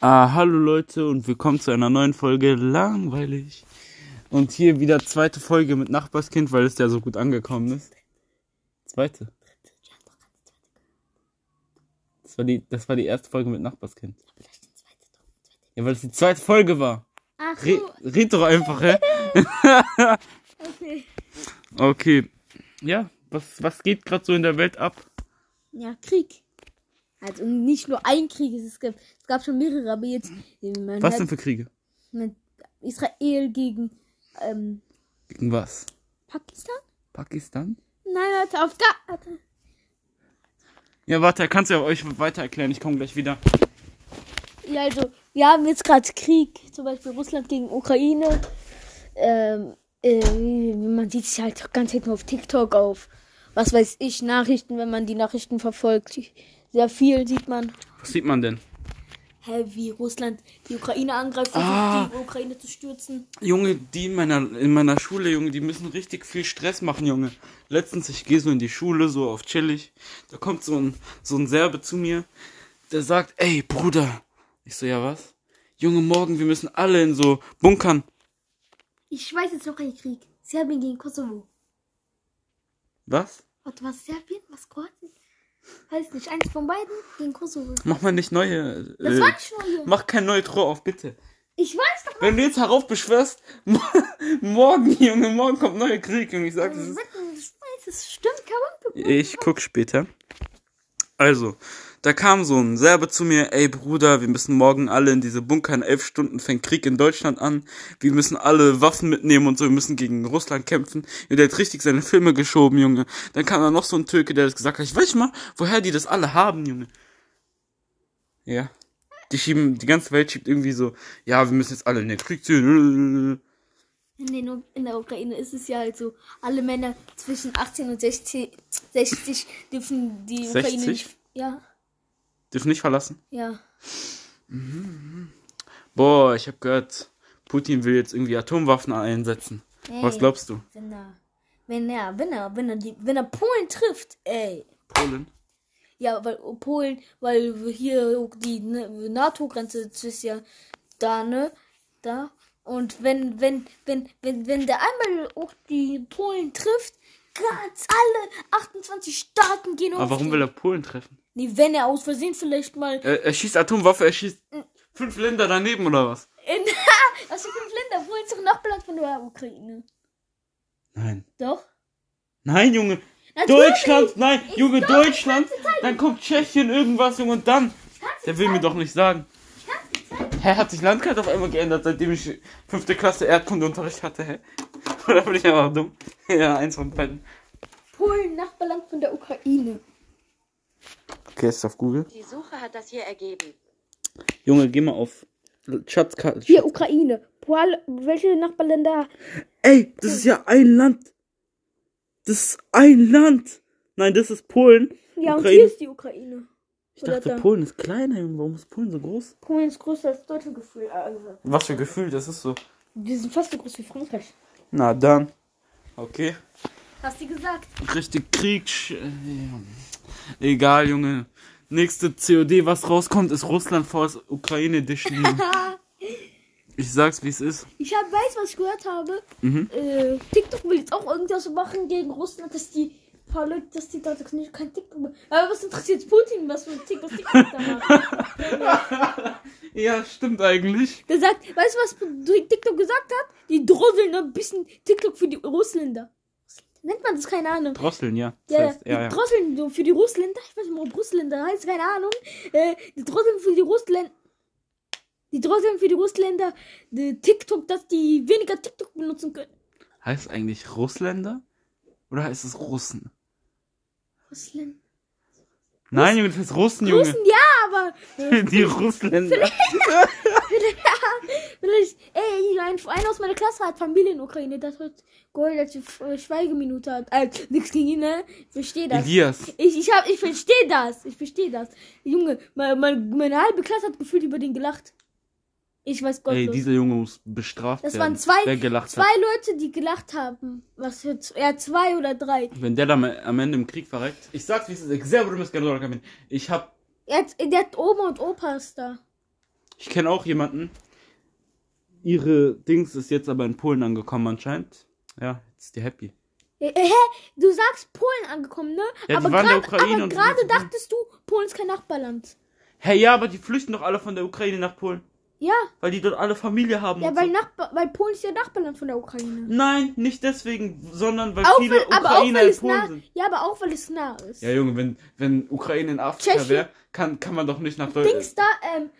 Ah, hallo Leute und willkommen zu einer neuen Folge Langweilig. Und hier wieder zweite Folge mit Nachbarskind, weil es ja so gut angekommen ist. Zweite. Das war die, das war die erste Folge mit Nachbarskind. Ja, weil es die zweite Folge war. Ach Re red doch einfach, hä? okay. Okay. Ja, was, was geht gerade so in der Welt ab? Ja, Krieg. Also nicht nur ein Krieg, es gab, es gab schon mehrere, aber jetzt man Was denn für Kriege? mit Israel gegen ähm, Gegen was? Pakistan? Pakistan? Nein, warte, Afghanistan. Ja, warte, kannst du ja euch weiter erklären. Ich komme gleich wieder. Ja, also, wir haben jetzt gerade Krieg, zum Beispiel Russland gegen Ukraine. Ähm, äh, man sieht sich halt ganz hinten auf TikTok auf, was weiß ich, Nachrichten, wenn man die Nachrichten verfolgt. Sehr viel sieht man, Was sieht man denn? hä, wie Russland die Ukraine angreift, versucht Ah. die Ukraine zu stürzen. Junge, die in meiner, in meiner Schule, Junge, die müssen richtig viel Stress machen, Junge. Letztens, ich gehe so in die Schule, so auf chillig. Da kommt so ein, so ein Serbe zu mir, der sagt, ey, Bruder. Ich so, ja, was? Junge, morgen, wir müssen alle in so Bunkern. Ich weiß jetzt noch keinen Krieg. Serbien gegen Kosovo. Was? Warte, was Serbien? Was Kroatien? Weiß nicht, eins von beiden gegen Kosovo. Mach mal nicht neue. Das äh, war nicht nur hier. mach kein neue Tor auf, bitte. Ich weiß doch Wenn du jetzt heraufbeschwörst, morgen, Junge, morgen kommt neuer Krieg, Junge, ich sag, das nicht. ist Ich weiß, es stimmt, kann man. Ich guck später. Also, da kam so ein Serbe zu mir, ey Bruder, wir müssen morgen alle in diese Bunker, in elf Stunden fängt Krieg in Deutschland an, wir müssen alle Waffen mitnehmen und so, wir müssen gegen Russland kämpfen. Und der hat richtig seine Filme geschoben, Junge. Dann kam da noch so ein Türke, der das gesagt hat, ich weiß mal, woher die das alle haben, Junge. Ja. Die schieben, die ganze Welt schiebt irgendwie so, ja, wir müssen jetzt alle in den Krieg ziehen. In, den, in der Ukraine ist es ja halt so, alle Männer zwischen 18 und 60, 60 dürfen die 60? Ukraine nicht. Ja, Dürfen nicht verlassen. ja. Boah, ich hab gehört, Putin will jetzt irgendwie Atomwaffen einsetzen. Was Ey, glaubst du? Wenn er, wenn er, wenn er, wenn er, die, wenn er Polen trifft, ey. Polen? Ja, weil Polen, weil hier die ne, NATO-Grenze ist ja da, ne? Da. Und wenn, wenn, wenn, wenn, wenn der einmal auch die Polen trifft, ganz alle 28 Staaten gehen auf. Aber warum will er Polen treffen? Nee, wenn er aus Versehen vielleicht mal Er, er schießt Atomwaffe, er schießt fünf Länder daneben oder was? in. Was für fünf Länder? Polen ist doch Nachbarland von der Ukraine. Nein. Doch? Nein, Junge. Natürlich. Deutschland, nein, Ist Junge, doch Deutschland. Dann kommt Tschechien, irgendwas, Junge, und dann. Der will mir doch nicht sagen. Hä, hat sich Landkarte auf einmal geändert, seitdem ich fünfte Klasse Erdkundeunterricht hatte, hä? Oder bin ich einfach dumm? Ja, eins von beiden. Polen, Nachbarland von der Ukraine. Okay, ist auf Google. Die Suche hat das hier ergeben. Junge, geh mal auf Schatzkarte. Hier, Ukraine. Pol welche Nachbarländer? Ey, das ist ja ein Land. Das ist ein Land. Nein, das ist Polen. Ja, und Ukraine. hier ist die Ukraine. Ich dachte, da. Polen ist kleiner, Junge. Warum ist Polen so groß? Polen ist größer als Deutschland gefühlt. Also, Was für Gefühl, das ist so. die sind fast so groß wie Frankreich. Na dann. Okay. Hast du gesagt? Richtig Krieg. äh. Egal, Junge. Nächste COD, was rauskommt, ist Russland vor Ukraine Edition. Ich sag's, wie es ist. Ich hab, weiß, was ich gehört habe. Mhm. Äh, TikTok will jetzt auch irgendwas machen gegen Russland, dass die paar Leute, dass die da nicht kein TikTok mehr. Aber was interessiert Putin, was für TikTok, TikTok da macht? Ja, stimmt eigentlich. Der sagt, weißt du, was TikTok gesagt hat? Die drosseln ein bisschen TikTok für die Russländer. Nennt man das? Keine Ahnung. Drosseln, ja. Das Ja, heißt, die ja, ja. drosseln so für die Russländer. Ich weiß nicht, ob Russländer heißt, keine Ahnung. Äh, die drosseln für die Russländer. Die drosseln für die Russländer äh, TikTok, dass die weniger TikTok benutzen können. Heißt eigentlich Russländer? Oder heißt es Russen? Russland. Nein, Junge, das heißt Russen, Junge. Russen, ja, aber Die Russländer. vielleicht, ey, ein, einer aus meiner Klasse hat Familie in Ukraine, das wird Gold, als äh, Schweigeminute hat. Äh, nix gegen ihn, ne? Ich verstehe das. Elias. Ich, ich, hab, ich verstehe das. Ich verstehe das. Junge, mein, mein, meine halbe Klasse hat gefühlt über den gelacht. Ich weiß Gott. Ey, dieser Junge muss bestraft das werden. waren zwei, zwei hat. Leute, die gelacht haben. Was für, ja, zwei oder drei. Wenn der dann am Ende im Krieg verreckt. Ich sag's, wie es ist. Ich hab Hat, der hat Oma und Opas da. Ich kenne auch jemanden. Ihre Dings ist jetzt aber in Polen angekommen anscheinend. Ja, jetzt ist die happy. Äh, Hä? Du sagst Polen angekommen, ne? Ja, aber gerade dachtest du, Polen ist kein Nachbarland. Hey, ja, aber die flüchten doch alle von der Ukraine nach Polen. Ja, Weil die dort alle Familie haben. ja und weil, so. Nachbar weil Polen ist ja Nachbarland von der Ukraine. Nein, nicht deswegen, sondern weil Auch viele weil, aber auch Ukrainer weil in Polen nah, sind. ja, aber auch weil es nah ist. Ja, Junge, wenn, wenn Ukraine in Afrika wäre, kann, kann man doch nicht nach Deutschland. Dings da, ähm,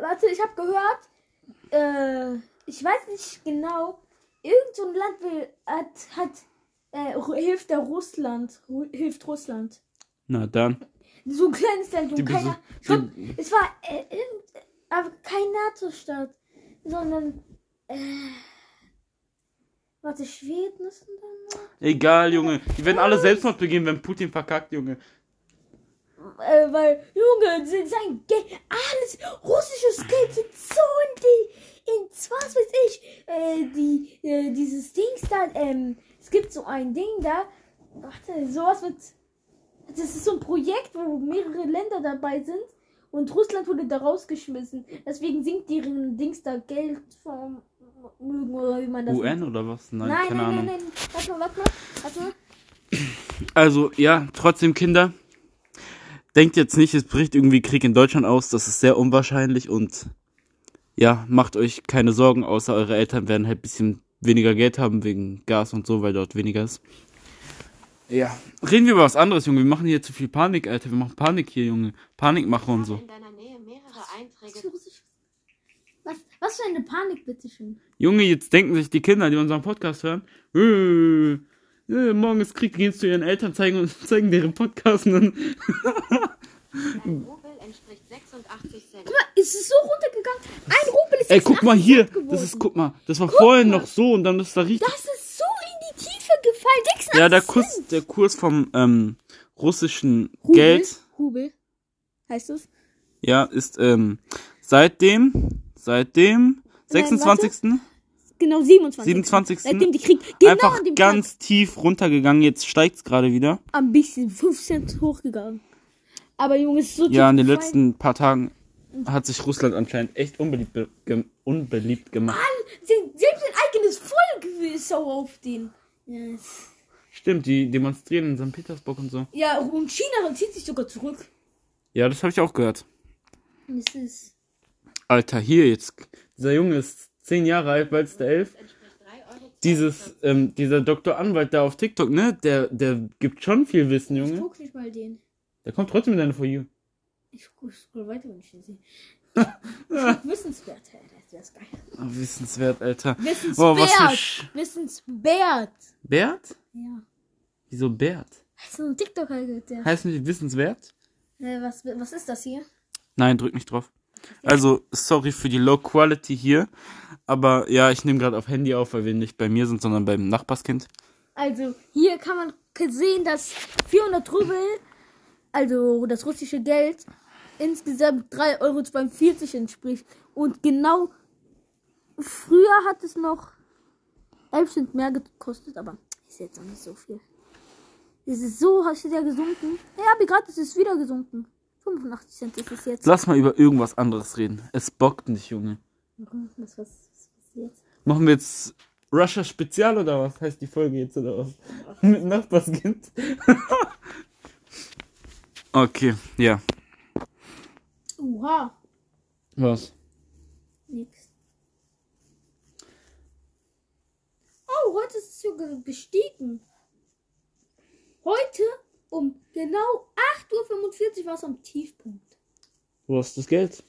warte, ich habe gehört, äh, ich weiß nicht genau, irgend so ein Land will, hat, hat, äh, hilft der Russland, Ru hilft Russland. Na dann. So ein kleines Land, wo keiner, glaub, es war, äh, irgend, aber kein NATO-Staat, sondern, äh, warte, Schweden ist denn dann noch? Egal, Junge. Die werden alle Selbstmord begehen, wenn Putin verkackt, Junge. Äh, weil, Junge, se- sein Geld, alles, russisches Geld geht so in die, in, was weiß ich, äh, die, äh, dieses Dings da, ähm, es gibt so ein Ding da, warte, sowas mit, das ist so ein Projekt, wo mehrere Länder dabei sind und Russland wurde da rausgeschmissen. Deswegen sinkt deren Dings da Geld vom Mögen oder wie man das UN oder was? Nein, Nein, keine nein, Ahnung. nein, nein, warte mal, warte mal, warte mal. Also, ja, trotzdem, Kinder. Denkt jetzt nicht, es bricht irgendwie Krieg in Deutschland aus. Das ist sehr unwahrscheinlich und ja, macht euch keine Sorgen, außer eure Eltern werden halt ein bisschen weniger Geld haben wegen Gas und so, weil dort weniger ist. Ja. Reden wir über was anderes, Junge. Wir machen hier zu viel Panik, Alter. Wir machen Panik hier, Junge. Panikmache und so. In deiner Nähe mehrere Einträge. Was, was für eine Panik, bitteschön. Junge, jetzt denken sich die Kinder, die unseren Podcast hören, äh, äh, morgen ist Krieg, gehen zu ihren Eltern, zeigen und zeigen deren Podcast und dann Ein Rubel entspricht 86 Cent. Guck mal, es ist so runtergegangen. Ein Rubel ist Ey, jetzt guck mal 80 hier. Das ist, guck mal, das war vorhin mal. noch so und dann ist da richtig. Das ist 86 Ja, der. Kurs, der Kurs vom ähm, russischen Rubel? Geld, Rubel. Heißt es? ja, ist ähm, seitdem, seitdem Nein, 26. Genau, 27. 27. Seitdem die Krieg genau einfach ganz tief runtergegangen. Jetzt steigt's gerade wieder. Tag ein bisschen 5 Cent hochgegangen. Aber Junge, es ist so Ja, in den gefallen. letzten paar Tagen hat sich Russland anscheinend echt unbeliebt, be- ge unbeliebt gemacht. Sie- Selbst sein eigenes Volk ist sauer auf den. Yes. Stimmt, die demonstrieren in St. Petersburg und so. Ja, und China zieht sich sogar zurück. Ja, das habe ich auch gehört. Das ist. Alter, hier jetzt. Dieser Junge ist zehn Jahre alt, bald ist der elf. Entspricht 3 Euro. Dieses, ähm, dieser Dr. Anwalt da auf TikTok, ne? Der, der gibt schon viel Wissen, Ich Junge. guck nicht mal den. Der kommt trotzdem in deine For You. Ich guck scroll weiter, wenn ich den sehe. Wissenswert, hey, das ist geil. Oh, wissenswert, Alter. Wissenswert. Boah, was für Sch Wissenswert. Bert? Ja. Wieso Bert? Das ist so ein TikToker, der. Heißt nicht wissenswert? Äh, was, was ist das hier? Nein, drück nicht drauf. Also, sorry für die Low Quality hier. Aber ja, ich nehme gerade auf Handy auf, weil wir nicht bei mir sind, sondern beim Nachbarskind. Also, hier kann man sehen, dass 400 Rubel, also das russische Geld, insgesamt 3,42 Euro entspricht. Und genau früher hat es noch 11 Cent mehr gekostet, aber ist jetzt auch nicht so viel. Es ist so, hast du ja gesunken. Ja, aber gerade ist es wieder gesunken. 85 Cent ist es jetzt. Lass mal über irgendwas anderes reden. Es bockt nicht, Junge. Was, was, was jetzt? Machen wir jetzt Russia Spezial oder was heißt die Folge jetzt oder was? Mit Nachbarskind. okay, ja. Oha. Was? Nix. Oh, heute ist es sogar gestiegen. Heute um genau 8.45 Uhr war es am Tiefpunkt. Wo ist das Geld?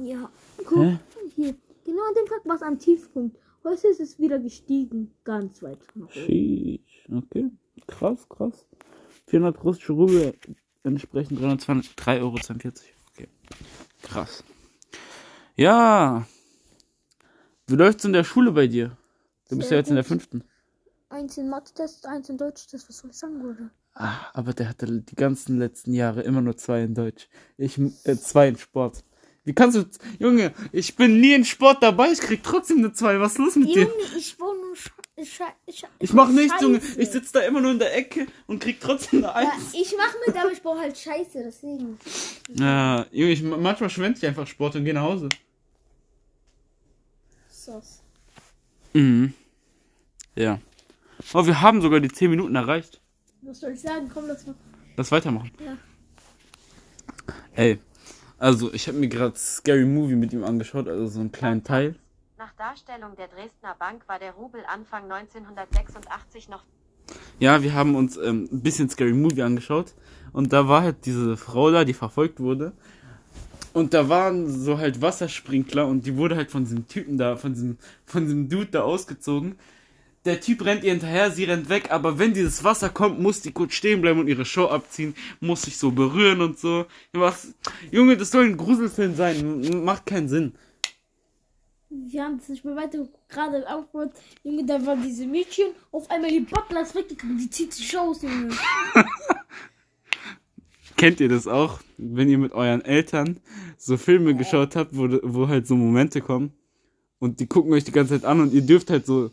Ja. Guck, Hä? hier. Genau an dem Tag war es am Tiefpunkt. Heute ist es wieder gestiegen. Ganz weit nach oben. Okay. Krass, krass. 400 russische Rubel entsprechen 303,42 Euro. Okay. Krass. Ja. Wie läuft's in der Schule bei dir? Du bist Sehr ja jetzt in der fünften. Eins in Mathe-Test, eins in Deutsch-Test. Was soll ich sagen, Bruder? Ah, aber der hatte die ganzen letzten Jahre immer nur zwei in Deutsch. Ich, äh, zwei in Sport. Wie kannst du, Junge, ich bin nie in Sport dabei, ich krieg trotzdem eine zwei. Was ist los mit dir? Junge, ich war Sche Sche Ich mach nichts, Junge. Ich sitz da immer nur in der Ecke und krieg trotzdem eine Ja, Eins. ich mach mit, aber ich brauche halt Scheiße, deswegen. Ja, Junge, ich, manchmal schwänze ich einfach Sport und geh nach Hause. Sauce. Mhm. Ja. Oh, wir haben sogar die 10 Minuten erreicht. Was soll ich sagen? Komm, lass mal. Lass weitermachen. Ja. Ey, also ich habe mir gerade Scary Movie mit ihm angeschaut, also so einen kleinen Teil. Nach Darstellung der Dresdner Bank war der Rubel Anfang 1986 noch Ja, wir haben uns ähm, ein bisschen Scary Movie angeschaut und da war halt diese Frau da, die verfolgt wurde. Und da waren so halt Wassersprinkler und die wurde halt von diesem Typen da, von diesem, von diesem Dude da ausgezogen. Der Typ rennt ihr hinterher, sie rennt weg, aber wenn dieses Wasser kommt, muss die kurz stehen bleiben und ihre Show abziehen, muss sich so berühren und so. Was, Junge, das soll ein Gruselfilm sein, macht keinen Sinn. Wir haben es nicht mehr weiter gerade aufgebaut. Junge, da war diese Mädchen. Auf einmal die Butler ist weggegangen. Die zieht sich aus, Junge. Kennt ihr das auch, wenn ihr mit euren Eltern so Filme geschaut habt, wo, wo halt so Momente kommen und die gucken euch die ganze Zeit an und ihr dürft halt so,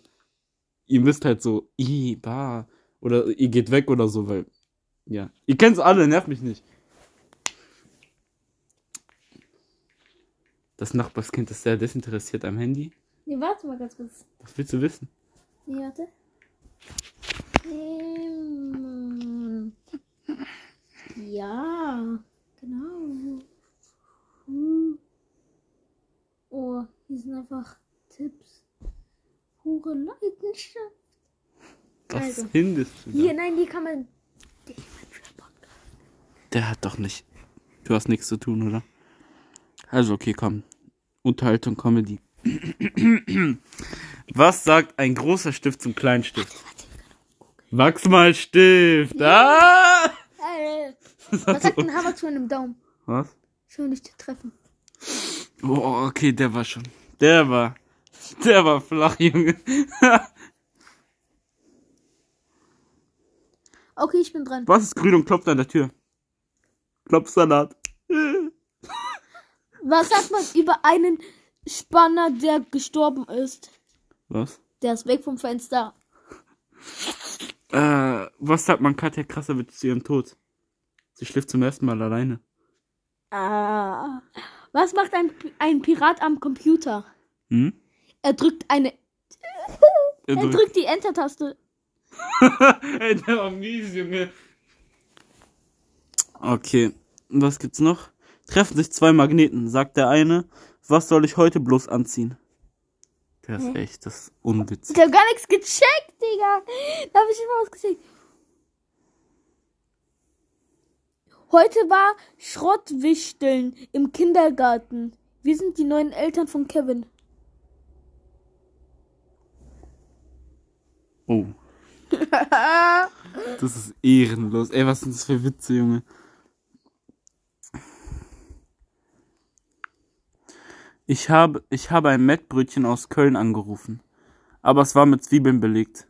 ihr müsst halt so, i, bah, oder ihr geht weg oder so, weil, ja. Ihr kennt's alle, nervt mich nicht. Das Nachbarskind ist sehr desinteressiert am Handy. Nee, warte mal ganz kurz. Was willst du wissen? Nee, warte. Ähm, ja, genau. Hm. Oh, hier sind einfach Tipps. Hure Leidenschaft. Was Also, findest du Hier, da? nein, die kann man. Der hat doch nicht. Du hast nichts zu tun, oder? Also, okay, komm. Unterhaltung, Comedy. Was sagt ein großer Stift zum kleinen Stift? Wachsmalstift. Ah! Äh, was sagt ein Hammer zu einem Daumen? Was? Schön dich zu treffen. Oh, okay, der war schon. Der war. Der war flach, Junge. Okay, ich bin dran. Was ist grün und klopft an der Tür? Klopfsalat. Was sagt man über einen Spanner, der gestorben ist? Was? Der ist weg vom Fenster. Äh, was sagt man Katja Krasavic zu ihrem Tod? Sie schläft zum ersten Mal alleine. Ah. Was macht ein, ein Pirat am Computer? Hm? Er drückt eine. Er Er drückt- drückt die Enter-Taste. Ey, der war mies, Junge. Okay, was gibt's noch? Treffen sich zwei Magneten, sagt der eine. Was soll ich heute bloß anziehen? Der ist echt, das ist unwitzig. Ich hab gar nichts gecheckt, Digga. Da hab ich immer was gesehen. Heute war Schrottwichteln im Kindergarten. Wir sind die neuen Eltern von Kevin. Oh. Das ist ehrenlos. Ey, was sind das für Witze, Junge? Ich habe, ich habe ein Mettbrötchen aus Köln angerufen. Aber es war mit Zwiebeln belegt.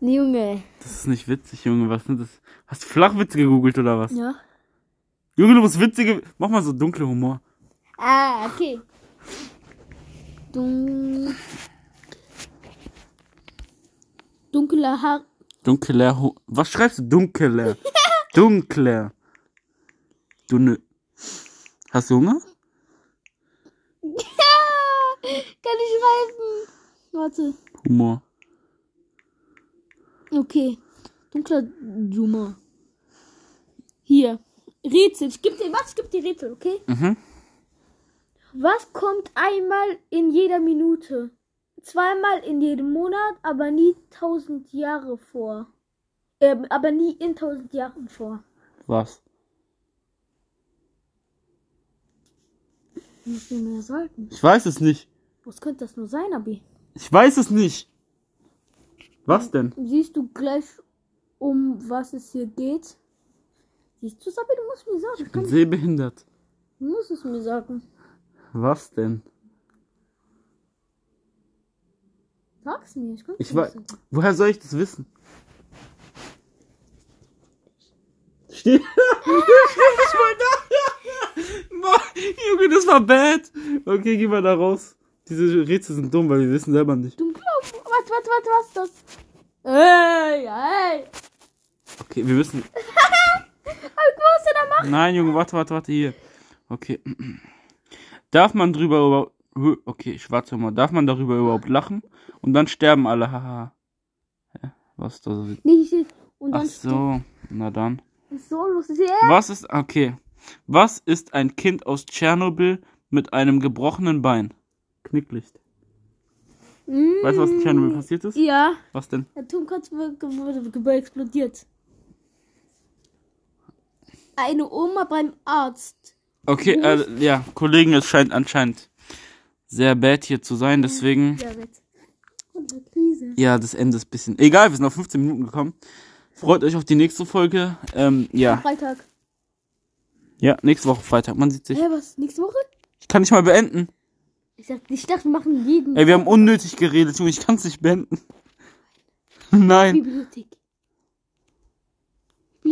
Junge. Das ist nicht witzig, Junge. Was sind das? Hast du Flachwitze gegoogelt oder was? Ja. Junge, du musst witzige. Mach mal so dunkle Humor. Ah, okay. Dun Dunkler Haar. Dunkler Hu Was schreibst du? Dunkler. Dunkler. Du ne. Hast du Hunger? Kann ich schreiben? Warte. Humor. Okay. Dunkler Humor. Hier. Rätsel. Ich geb dir, was? Ich geb dir Rätsel, okay? Mhm. Was kommt einmal in jeder Minute? Zweimal in jedem Monat, aber nie tausend Jahre vor. Ähm, aber nie in tausend Jahren vor. Was? Ich weiß es nicht. Was könnte das nur sein, Abi? Ich weiß es nicht. Was denn? Siehst du gleich, um was es hier geht? Siehst du es, aber du musst mir sagen. Ich bin sehbehindert. Du musst es mir sagen. Was denn? Sag's mir. Ich, kann's Ich weiß. nicht sagen. Woher soll ich das wissen? Steht. Nicht mal da. Junge, das war bad. Okay, geh mal da raus. Diese Rätsel sind dumm, weil wir wissen selber nicht. Dunkler warte, warte, warte, was ist das? Ey, ey. Okay, wir müssen. Was musst du da machen? Nein, Junge, warte, warte, warte, hier. Okay. Darf man drüber über. Okay, ich warte mal. Darf man darüber überhaupt lachen? Und dann sterben alle, haha. Hä? Was ist das? Nicht. Und Ach dann so, na dann. so lustig. Ja. Was ist. Okay. Was ist ein Kind aus Tschernobyl mit einem gebrochenen Bein? Knicklicht. Weißt du, was in Tschernobyl passiert ist? Mm, Ja. Was denn? Atomkraftwerk wurde wurde explodiert. Eine Oma beim Arzt. Okay, äh, ja, Kollegen, es scheint anscheinend sehr bad hier zu sein, deswegen. Ja. Ja, das Ende ist ein bisschen. Egal, wir sind auf 15 Minuten gekommen. Freut euch auf die nächste Folge. Ähm, ja. Freitag. Ja, nächste Woche Freitag. Man sieht sich. Hä, was? Nächste Woche? Ich kann nicht mal beenden. Ich, sag, ich dachte, wir machen jeden. Ey, wir haben unnötig geredet, Junge. Ich kann es nicht beenden. Nein. Bibliothek.